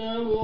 إنه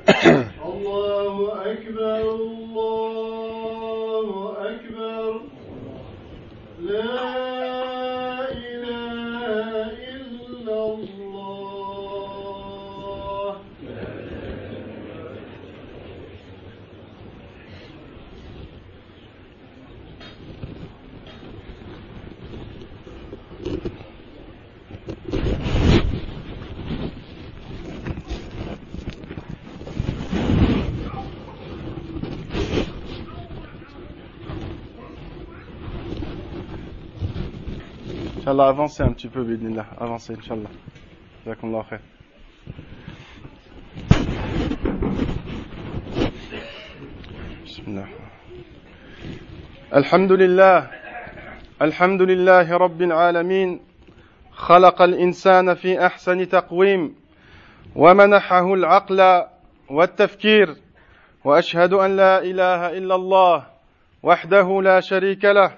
Inch'Allah, avancez un petit peu, bidnillah. Avancez, Inch'Allah. Jazakumullah khair. الله الحمد لله الحمد لله رب العالمين خلق الانسان في احسن تقويم ومنحه العقل والتفكير واشهد ان لا اله الا الله وحده لا شريك له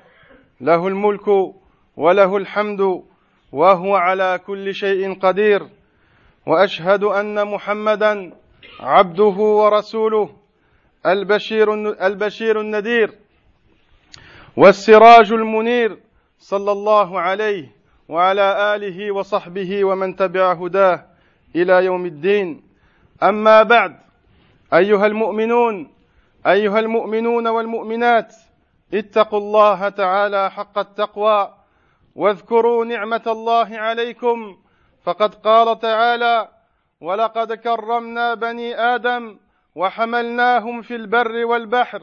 له الملك وله الحمد وهو على كل شيء قدير. وأشهد أن محمدا عبده ورسوله البشير البشير النذير والسراج المنير صلى الله عليه وعلى آله وصحبه ومن تبع هداه إلى يوم الدين. أما بعد أيها المؤمنون أيها المؤمنون والمؤمنات اتقوا الله تعالى حق التقوى واذكروا نعمة الله عليكم. فقد قال تعالى ولقد كرمنا بني آدم وحملناهم في البر والبحر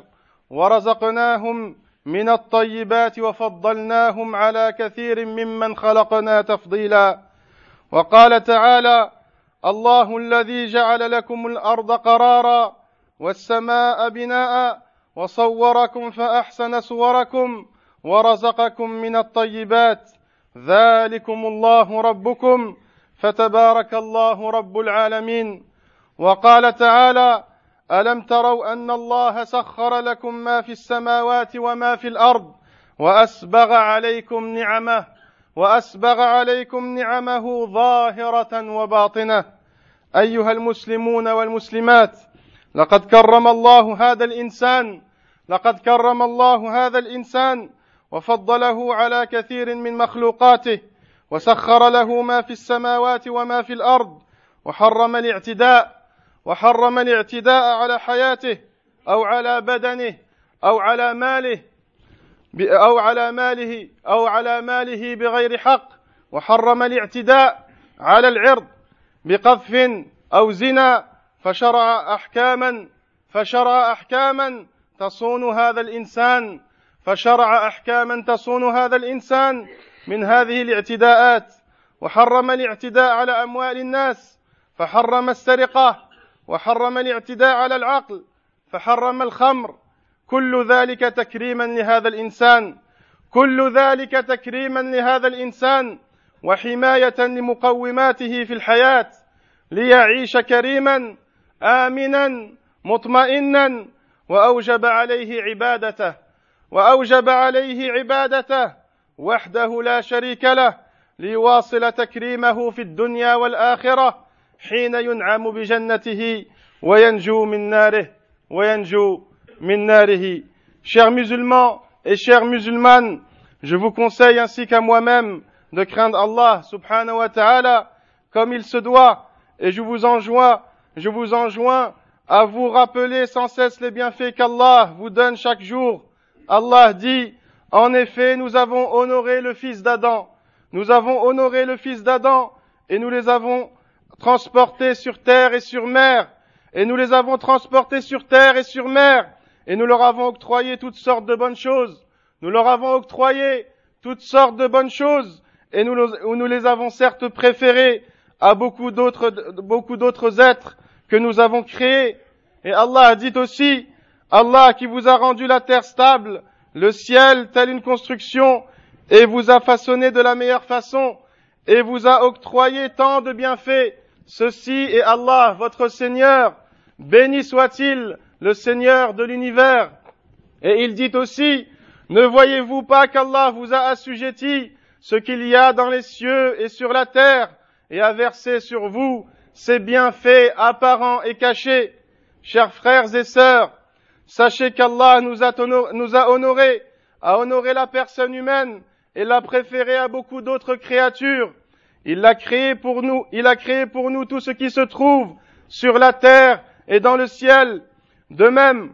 ورزقناهم من الطيبات وفضلناهم على كثير ممن خلقنا تفضيلا وقال تعالى الله الذي جعل لكم الأرض قرارا والسماء بناء وصوركم فأحسن صوركم ورزقكم من الطيبات. ذلكم الله ربكم. فتبارك الله رب العالمين. وقال تعالى ألم تروا أن الله سخر لكم ما في السماوات وما في الأرض وأسبغ عليكم نعمه وأسبغ عليكم نعمه ظاهرة وباطنة. أيها المسلمون والمسلمات لقد كرم الله هذا الإنسان لقد كرم الله هذا الإنسان وفضله على كثير من مخلوقاته وسخر له ما في السماوات وما في الأرض وحرم الاعتداء وحرم الاعتداء على حياته أو على بدنه أو على ماله أو على ماله أو على ماله بغير حق وحرم الاعتداء على العرض بقذف أو زنا فشرع أحكاما فشرع أحكاما تصون هذا الإنسان فشرع أحكاما تصون هذا الإنسان من هذه الاعتداءات وحرم الاعتداء على أموال الناس فحرم السرقة وحرم الاعتداء على العقل فحرم الخمر. كل ذلك تكريما لهذا الإنسان كل ذلك تكريما لهذا الإنسان وحماية لمقوماته في الحياة ليعيش كريما آمنا مطمئنا وأوجب عليه عبادته. واوجب عليه عبادته وحده لا شريك له ليواصل تكريمه في الدنيا والاخره حين ينعم بجنته وينجو من ناره وينجو من ناره Chers musulmans et chères musulmanes, je vous conseille ainsi qu'à moi-même de craindre Allah subhanahu wa ta'ala comme il se doit et je vous enjoins, je vous enjoins à vous rappeler sans cesse les bienfaits qu'Allah vous donne chaque jour Allah dit, en effet, nous avons honoré le fils d'Adam, nous avons honoré le fils d'Adam et nous les avons transportés sur terre et sur mer, et nous les avons transportés sur terre et sur mer, et nous leur avons octroyé toutes sortes de bonnes choses. Nous leur avons octroyé toutes sortes de bonnes choses, et nous, les avons certes préférés à beaucoup d'autres, beaucoup d'autres êtres que nous avons créés. Et Allah a dit aussi, Allah qui vous a rendu la terre stable, le ciel telle une construction, et vous a façonné de la meilleure façon, et vous a octroyé tant de bienfaits. Ceci est Allah, votre Seigneur. Béni soit-il, le Seigneur de l'univers. Et il dit aussi, ne voyez-vous pas qu'Allah vous a assujetti ce qu'il y a dans les cieux et sur la terre, et a versé sur vous ses bienfaits apparents et cachés? Chers frères et sœurs, sachez qu'Allah nous a, a honorés, a honoré la personne humaine et l'a préférée à beaucoup d'autres créatures. Il l'a créé pour nous, il a créé pour nous tout ce qui se trouve sur la terre et dans le ciel. De même,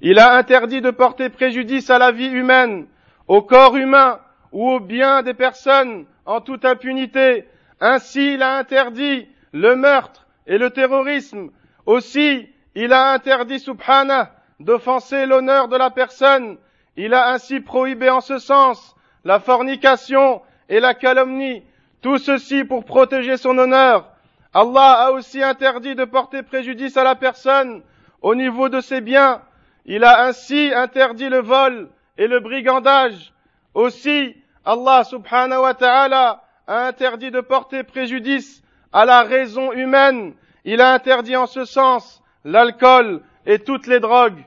il a interdit de porter préjudice à la vie humaine, au corps humain ou au bien des personnes en toute impunité. Ainsi, il a interdit le meurtre et le terrorisme. Aussi, il a interdit, subhanah, d'offenser l'honneur de la personne. Il a ainsi prohibé en ce sens la fornication et la calomnie. Tout ceci pour protéger son honneur. Allah a aussi interdit de porter préjudice à la personne au niveau de ses biens. Il a ainsi interdit le vol et le brigandage. Aussi, Allah subhanahu wa ta'ala a interdit de porter préjudice à la raison humaine. Il a interdit en ce sens l'alcool et toutes les drogues.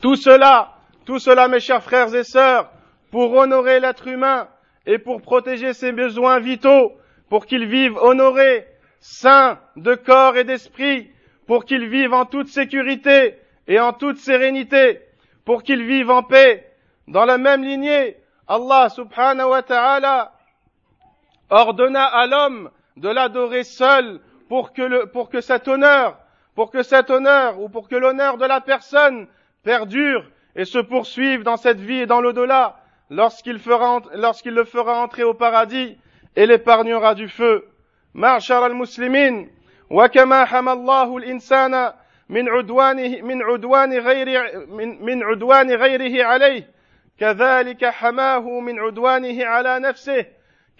Tout cela, tout cela, mes chers frères et sœurs, pour honorer l'être humain et pour protéger ses besoins vitaux, pour qu'il vive honoré, sain de corps et d'esprit, pour qu'il vive en toute sécurité et en toute sérénité, pour qu'il vive en paix. Dans la même lignée, Allah subhanahu wa ta'ala ordonna à l'homme de l'adorer seul pour que, pour que cet honneur, pour que cet honneur ou pour que l'honneur de la personne perdure et se poursuive dans cette vie et dans l'au-delà lorsqu'il fera, lorsqu'il le fera entrer au paradis et l'épargnera du feu. معشر المسلمين وكما حمى الله الإنسان من عدوانه من عدوان غير من, من عدوان غيره عليه كذلك حماه من عدوانه على نفسه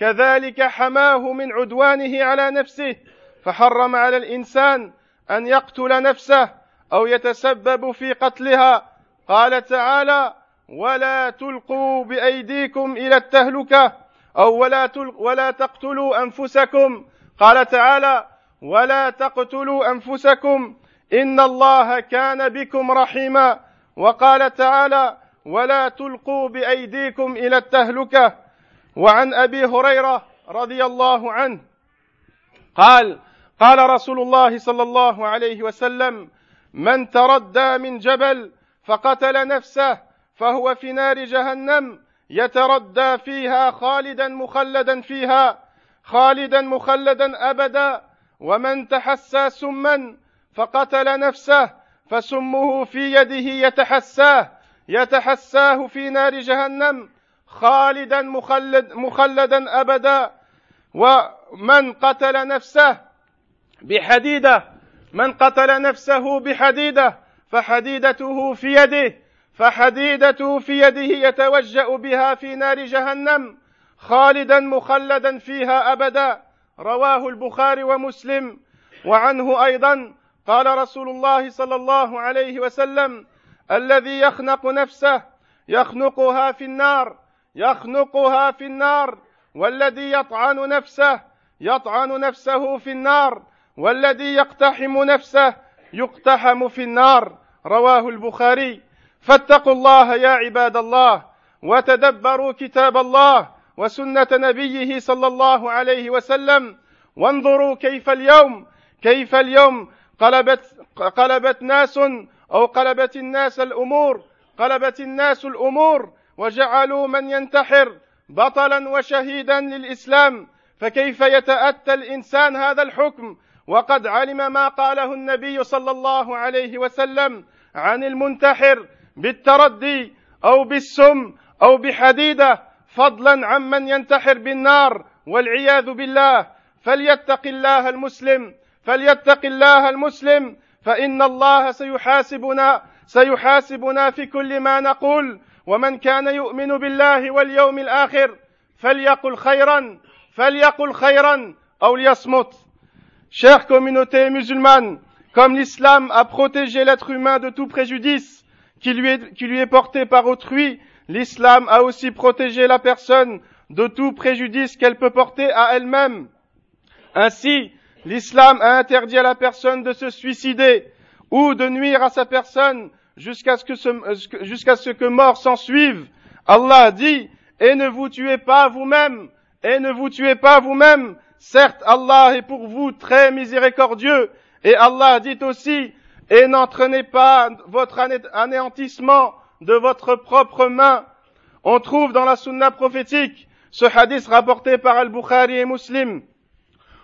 كذلك حماه من عدوانه على نفسه فحرم على الانسان ان يقتل نفسه أو يتسبب في قتلها. قال تعالى ولا تلقوا بأيديكم إلى التهلكة أو ولا ولا تقتلوا أنفسكم. قال تعالى ولا تقتلوا أنفسكم إن الله كان بكم رحيما. وقال تعالى ولا تلقوا بأيديكم إلى التهلكة. وعن أبي هريرة رضي الله عنه قال قال رسول الله صلى الله عليه وسلم من تردى من جبل فقتل نفسه فهو في نار جهنم يتردى فيها خالدا مخلدا فيها خالدا مخلدا أبدا. ومن تحسى سما فقتل نفسه فسمه في يده يتحساه يتحساه في نار جهنم خالدا مخلد مخلدا أبدا. ومن قتل نفسه بحديدة من قتل نفسه بحديدة فحديدته في يده فحديدته في يده يتوجأ بها في نار جهنم خالدا مخلدا فيها أبدا رواه البخاري ومسلم. وعنه أيضا قال رسول الله صلى الله عليه وسلم الذي يخنق نفسه يخنقها في النار يخنقها في النار والذي يطعن نفسه يطعن نفسه في النار. والذي يقتحم نفسه يقتحم في النار. رواه البخاري. فاتقوا الله يا عباد الله وتدبروا كتاب الله وسنة نبيه صلى الله عليه وسلم. وانظروا كيف اليوم كيف اليوم قلبت قلبت ناس أو قلبت الناس الأمور قلبت الناس الأمور وجعلوا من ينتحر بطلا وشهيدا للإسلام. فكيف يتأتى الإنسان هذا الحكم؟ وقد علم ما قاله النبي صلى الله عليه وسلم عن المنتحر بالتردي أو بالسم أو بحديدة فضلا عمن ينتحر بالنار والعياذ بالله. فليتق الله المسلم فليتق الله المسلم فإن الله سيحاسبنا سيحاسبنا في كل ما نقول. ومن كان يؤمن بالله واليوم الآخر فليقل خيرا فليقل خيرا أو ليصمت. Chère communauté musulmane, comme l'islam a protégé l'être humain de tout préjudice qui lui, est, porté par autrui, l'islam a aussi protégé la personne de tout préjudice qu'elle peut porter à elle-même. Ainsi, l'islam a interdit à la personne de se suicider ou de nuire à sa personne jusqu'à ce que, jusqu'à ce que mort s'en suive. Allah dit, et ne vous tuez pas vous-même, et ne vous tuez pas vous-même. Certes, Allah est pour vous très miséricordieux. Et Allah dit aussi, et n'entraînez pas votre anéantissement de votre propre main. On trouve dans la sunna prophétique ce hadith rapporté par Al-Bukhari et Muslim,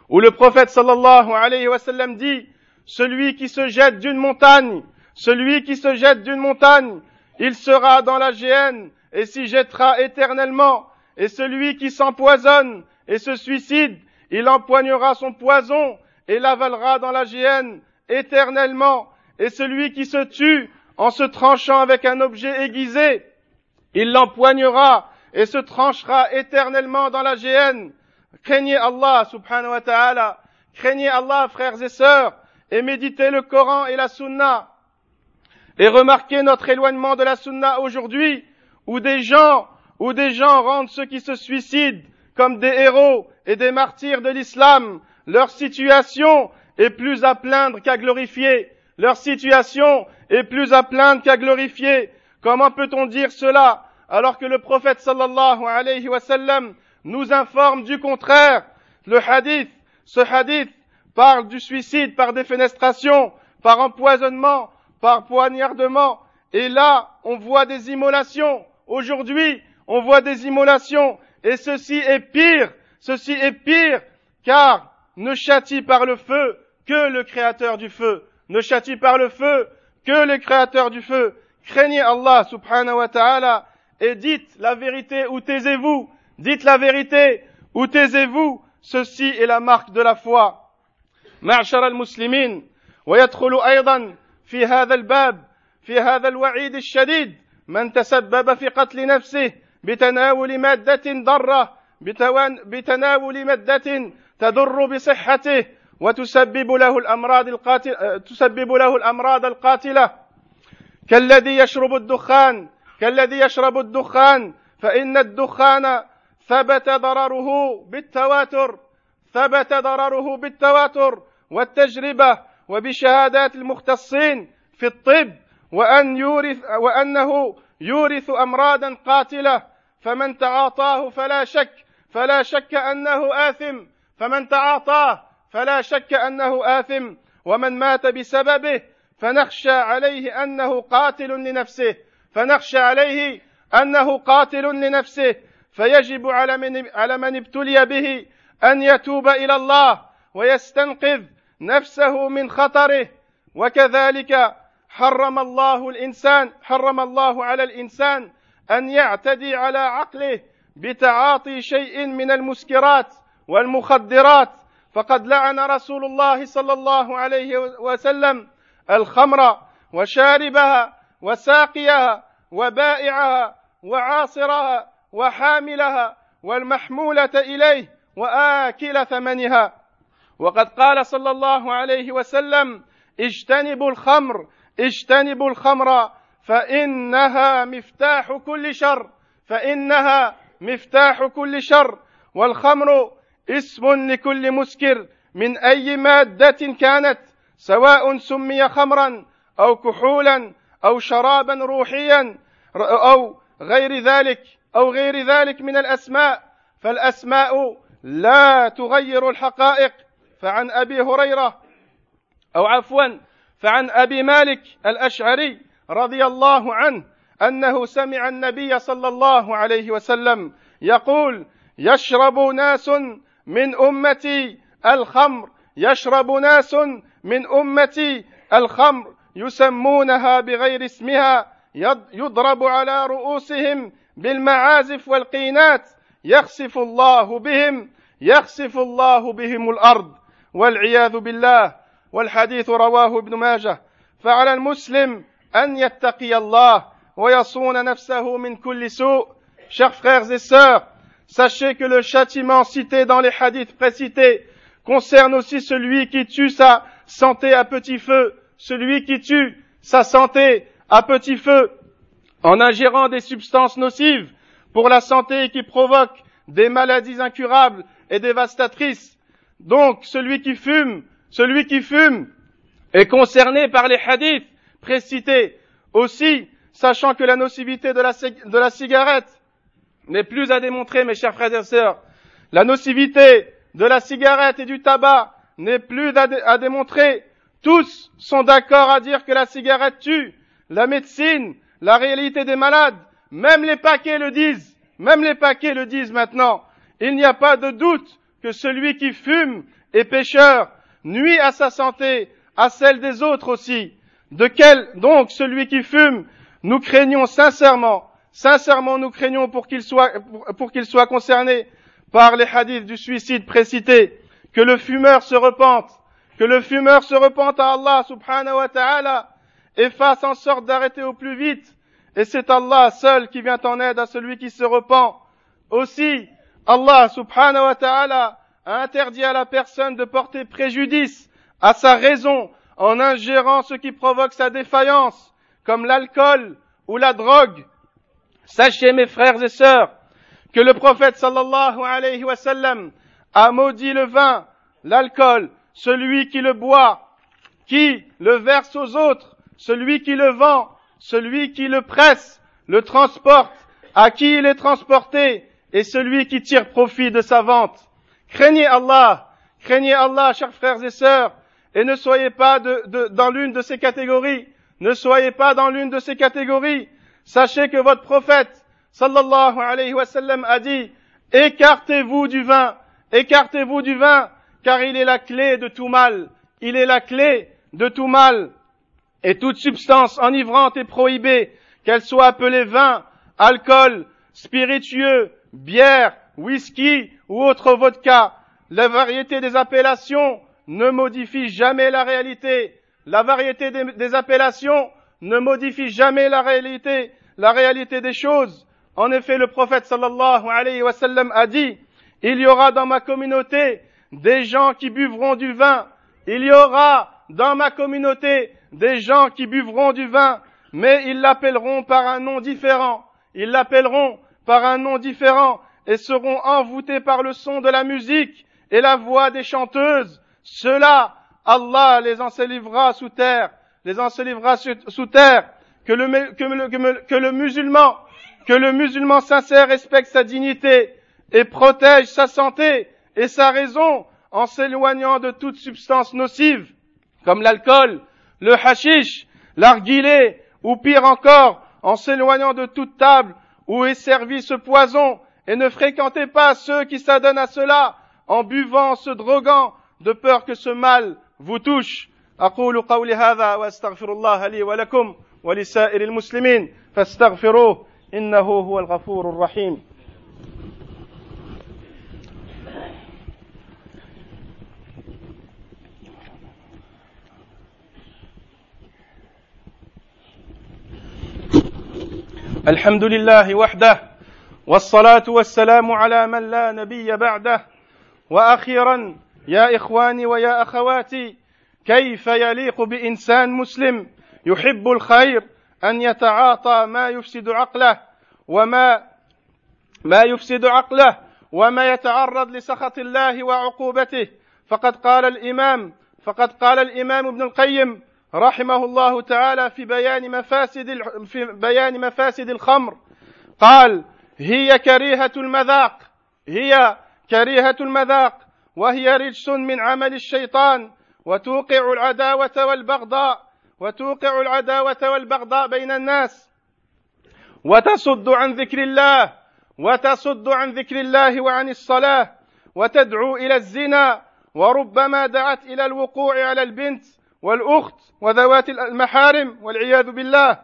où le prophète sallallahu alayhi wa sallam dit, celui qui se jette d'une montagne, celui qui se jette d'une montagne, il sera dans la géhenne et s'y jettera éternellement. Et celui qui s'empoisonne et se suicide, il empoignera son poison et l'avalera dans la géhenne éternellement. Et celui qui se tue en se tranchant avec un objet aiguisé, il l'empoignera et se tranchera éternellement dans la géhenne. Craignez Allah subhanahu wa ta'ala. Craignez Allah, frères et sœurs, et méditez le Coran et la Sunna. Et remarquez notre éloignement de la Sunna aujourd'hui, où des gens, où des gens rendent ceux qui se suicident comme des héros et des martyrs de l'islam. Leur situation est plus à plaindre qu'à glorifier. Leur situation est plus à plaindre qu'à glorifier. Comment peut-on dire cela alors que le prophète sallallahu alayhi wa sallam nous informe du contraire? Le hadith, ce hadith parle du suicide par défenestration, par empoisonnement, par poignardement. Et là, on voit des immolations. Aujourd'hui, on voit des immolations. Et ceci est pire. Ceci est pire. Car ne châtie par le feu que le créateur du feu. Ne châtie par le feu que le créateur du feu. Craignez Allah subhanahu wa ta'ala et dites la vérité ou taisez-vous. Dites la vérité ou taisez-vous. Ceci est la marque de la foi. معشر المسلمين ويدخل أيضا في هذا الباب في هذا الوعيد الشديد من تسبب في قتل نفسه بتناول مادة ضارة بتناول مادة تضر بصحته وتسبب له الأمراض القاتلة تسبب له الأمراض القاتلة. كالذي يشرب الدخان كالذي يشرب الدخان فإن الدخان ثبت ضرره بالتواتر ثبت ضرره بالتواتر والتجربة وبشهادات المختصين في الطب وأن يورث وأنه يورث أمراضا قاتلة. فمن تعاطاه فلا شك فلا شك أنه آثم. فمن تعاطاه فلا شك أنه آثم. ومن مات بسببه فنخشى عليه أنه قاتل لنفسه. فنخشى عليه أنه قاتل لنفسه. فيجب على من على من ابتلي به أن يتوب إلى الله ويستنقذ نفسه من خطره. وكذلك حرم الله الانسان حرم الله على الإنسان أن يعتدي على عقله بتعاطي شيء من المسكرات والمخدرات. فقد لعن رسول الله صلى الله عليه وسلم الخمر وشاربها وساقيها وبائعها وعاصرها وحاملها والمحمولة إليه وآكل ثمنها. وقد قال صلى الله عليه وسلم اجتنبوا الخمر اجتنبوا الخمر. فإنها مفتاح كل شر فإنها مفتاح كل شر والخمر اسم لكل مسكر من أي مادة كانت سواء سمي خمرا أو كحولا أو شرابا روحيا أو غير ذلك أو غير ذلك من الأسماء. فالأسماء لا تغير الحقائق. فعن أبي هريرة أو عفوا فعن أبي مالك الأشعري رضي الله عنه أنه سمع النبي صلى الله عليه وسلم يقول يشرب ناس من أمتي الخمر يشرب ناس من أمتي الخمر يسمونها بغير اسمها يضرب على رؤوسهم بالمعازف والقينات يخسف الله بهم يخسف الله بهم الأرض والعياذ بالله والحديث رواه ابن ماجه. فعلى المسلم ان يتقي الله ويصون نفسه من كل سوء chers frères et sœurs sachez que le châtiment cité dans les hadiths précités concerne aussi celui qui tue sa santé à petit feu celui qui tue sa santé à petit feu en ingérant des substances nocives pour la santé et qui provoquent des maladies incurables et dévastatrices. Donc, celui qui fume, celui qui fume est concerné par les hadiths précités. Aussi, sachant que la nocivité de la, de la cigarette n'est plus à démontrer, mes chers frères et sœurs, la nocivité de la cigarette et du tabac n'est plus à démontrer. Tous sont d'accord à dire que la cigarette tue. La médecine, la réalité des malades, même les paquets le disent. Même les paquets le disent maintenant. Il n'y a pas de doute que celui qui fume est pécheur, nuit à sa santé, à celle des autres aussi. De quel, donc, celui qui fume, nous craignons sincèrement, sincèrement nous craignons pour qu'il soit, pour qu'il soit concerné par les hadiths du suicide précité, que le fumeur se repente, que le fumeur se repente à Allah subhanahu wa ta'ala, et fasse en sorte d'arrêter au plus vite. Et c'est Allah seul qui vient en aide à celui qui se repent. Aussi, Allah subhanahu wa ta'ala a interdit à la personne de porter préjudice à sa raison en ingérant ce qui provoque sa défaillance, comme l'alcool ou la drogue. Sachez mes frères et sœurs que le prophète sallallahu alayhi wa sallam a maudit le vin, l'alcool, celui qui le boit, qui le verse aux autres, celui qui le vend, celui qui le presse, le transporte, à qui il est transporté, et celui qui tire profit de sa vente. Craignez Allah, craignez Allah, chers frères et sœurs, et ne soyez pas dans l'une de ces catégories, ne soyez pas dans l'une de ces catégories. Sachez que votre prophète, sallallahu alayhi wa sallam, a dit, écartez-vous du vin, écartez-vous du vin, car il est la clé de tout mal, il est la clé de tout mal et toute substance enivrante est prohibée, qu'elle soit appelée vin, alcool, spiritueux, bière, whisky ou autre vodka. La variété des appellations ne modifie jamais la réalité. La variété des, appellations ne modifie jamais la réalité, la réalité des choses. En effet, le prophète sallallahu alayhi wa a dit, il y aura dans ma communauté des gens qui buvront du vin. Il y aura dans ma communauté des gens qui buvront du vin, mais ils l'appelleront par un nom différent. Ils l'appelleront par un nom différent et seront envoûtés par le son de la musique et la voix des chanteuses. Cela, Allah les ensevelira sous terre, les ensevelira sous terre, que le, musulman, que le musulman sincère respecte sa dignité et protège sa santé et sa raison en s'éloignant de toute substance nocive, comme l'alcool, le hashish, l'arguilé, ou pire encore, en s'éloignant de toute table où est servi ce poison, et ne fréquentez pas ceux qui s'adonnent à cela, en buvant, se droguant, de peur que ce mal vous touche. أقول قولي هذا وأستغفر الله لي ولكم ولسائر المسلمين فاستغفروه إنه هو الغفور الرحيم الحمد لله وحده والصلاه والسلام على من لا نبي بعده وأخيرا يا إخواني ويا أخواتي كيف يليق بإنسان مسلم يحب الخير أن يتعاطى ما يفسد عقله وما ما يفسد عقله وما يتعرض لسخط الله وعقوبته؟ فقد قال الإمام فقد قال الإمام ابن القيم رحمه الله تعالى في بيان مفاسد في بيان مفاسد الخمر. قال هي كريهة المذاق هي كريهة المذاق. وهي رجس من عمل الشيطان وتوقع العداوة والبغضاء وتوقع العداوة والبغضاء بين الناس. وتصد عن ذكر الله وتصد عن ذكر الله وعن الصلاة وتدعو إلى الزنا وربما دعت إلى الوقوع على البنت والأخت وذوات المحارم والعياذ بالله.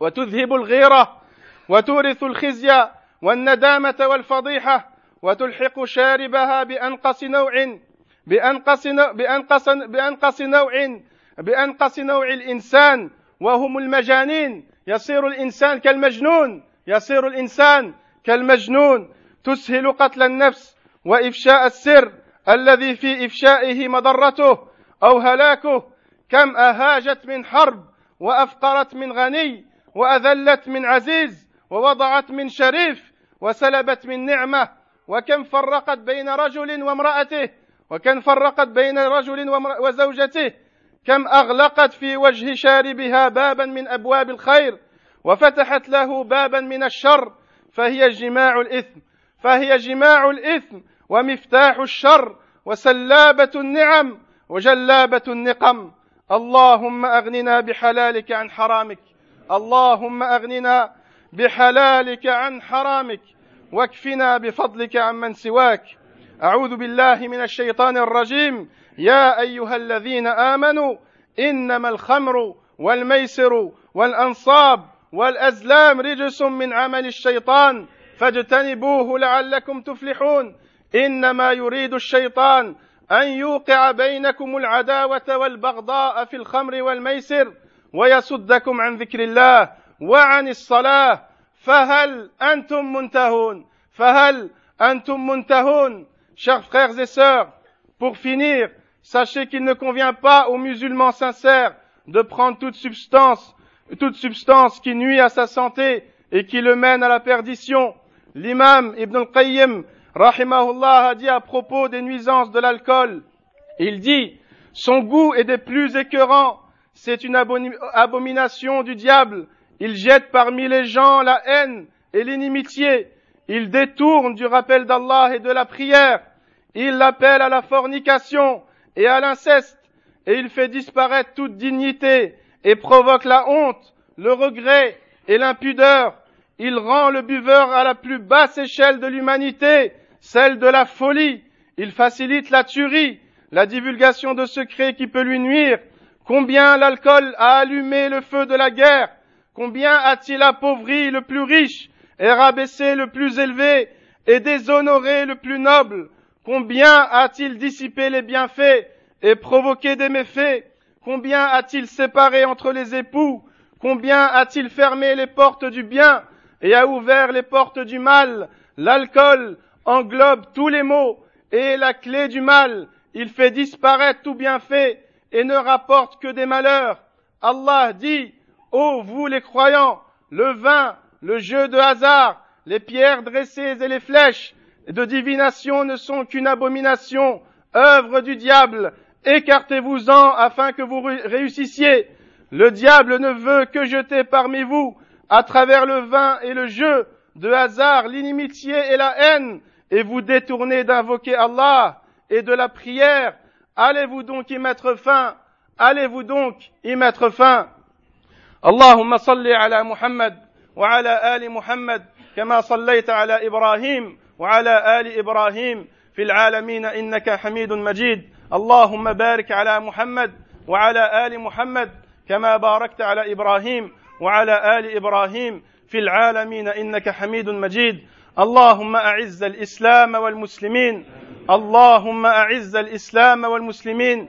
وتذهب الغيرة وتورث الخزي والندامة والفضيحة وتلحق شاربها بأنقص نوع بأنقص بأنقص بأنقص نوع بأنقص نوع الإنسان وهم المجانين. يصير الإنسان كالمجنون يصير الإنسان كالمجنون. تسهل قتل النفس وإفشاء السر الذي في إفشائه مضرته أو هلاكه. كم أهاجت من حرب وأفقرت من غني وأذلت من عزيز ووضعت من شريف وسلبت من نعمة وكم فرقت بين رجل وامرأته وكم فرقت بين رجل وزوجته كم أغلقت في وجه شاربها بابا من أبواب الخير وفتحت له بابا من الشر فهي جماع الإثم فهي جماع الإثم ومفتاح الشر وسلابة النعم وجلابة النقم. اللهم أغننا بحلالك عن حرامك اللهم أغننا بحلالك عن حرامك. واكفنا بفضلك عمن سواك. أعوذ بالله من الشيطان الرجيم. يا أيها الذين آمنوا إنما الخمر والميسر والأنصاب والأزلام رجس من عمل الشيطان. فاجتنبوه لعلكم تفلحون. إنما يريد الشيطان أن يوقع بينكم العداوة والبغضاء في الخمر والميسر ويصدكم عن ذكر الله وعن الصلاة Fahal antum muntahun. Fahal antum muntahun. Chers frères et sœurs, pour finir, sachez qu'il ne convient pas aux musulmans sincères de prendre toute substance, toute substance qui nuit à sa santé et qui le mène à la perdition. L'imam Ibn al-Qayyim, rahimahullah, a dit à propos des nuisances de l'alcool, il dit, son goût est des plus écœurants, c'est une abomination du diable il jette parmi les gens la haine et l'inimitié, il détourne du rappel d'Allah et de la prière, il l'appelle à la fornication et à l'inceste, et il fait disparaître toute dignité et provoque la honte, le regret et l'impudeur. Il rend le buveur à la plus basse échelle de l'humanité, celle de la folie. Il facilite la tuerie, la divulgation de secrets qui peut lui nuire. Combien l'alcool a allumé le feu de la guerre, combien a-t-il appauvri le plus riche et rabaissé le plus élevé et déshonoré le plus noble, combien a-t-il dissipé les bienfaits et provoqué des méfaits, combien a-t-il séparé entre les époux, combien a-t-il fermé les portes du bien et a ouvert les portes du mal, l'alcool englobe tous les maux et la clé du mal, il fait disparaître tout bienfait et ne rapporte que des malheurs. Allah dit, Ô vous les croyants, le vin, le jeu de hasard, les pierres dressées et les flèches de divination ne sont qu'une abomination, œuvre du diable. Écartez-vous-en afin que vous réussissiez. Le diable ne veut que jeter parmi vous, à travers le vin et le jeu, de hasard, l'inimitié et la haine, et vous détournez d'invoquer Allah et de la prière. Allez-vous donc y mettre fin? Allez-vous donc y mettre fin? اللهم صل على محمد وعلى آل محمد كما صليت على إبراهيم وعلى آل إبراهيم في العالمين إنك حميد مجيد. اللهم بارك على محمد وعلى آل محمد كما باركت على إبراهيم وعلى آل إبراهيم في العالمين إنك حميد مجيد. اللهم أعز الإسلام والمسلمين. اللهم أعز الإسلام والمسلمين.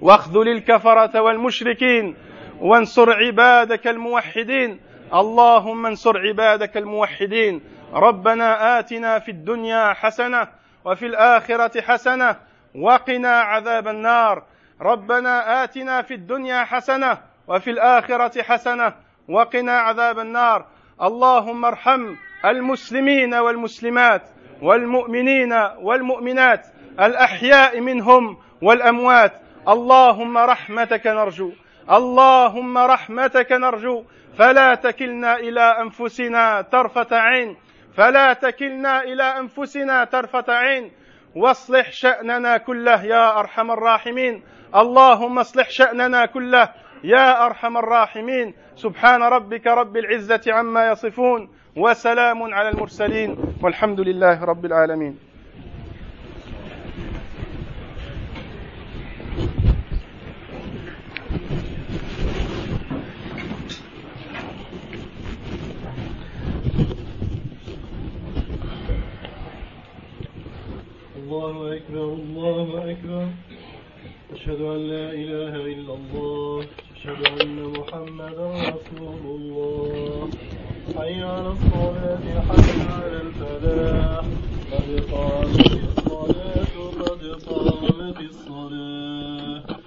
واخذل الكفرة والمشركين. وانصر عبادك الموحدين. اللهم انصر عبادك الموحدين. ربنا آتنا في الدنيا حسنة وفي الآخرة حسنة وقنا عذاب النار. ربنا آتنا في الدنيا حسنة وفي الآخرة حسنة وقنا عذاب النار. اللهم ارحم المسلمين والمسلمات والمؤمنين والمؤمنات. الأحياء منهم والأموات. اللهم رحمتك نرجو. اللهم رحمتك نرجو فلا تكلنا إلى أنفسنا طرفة عين فلا تكلنا إلى أنفسنا طرفة عين. واصلح شأننا كله يا أرحم الراحمين. اللهم اصلح شأننا كله يا أرحم الراحمين. سبحان ربك رب العزة عما يصفون وسلام على المرسلين والحمد لله رب العالمين أكبر الله أكبر أشهد أن لا إله إلا الله أشهد أن محمدا رسول الله. حي على الصلاة حي على الفلاح. قد قامت الصلاة قد قامت الصلاة.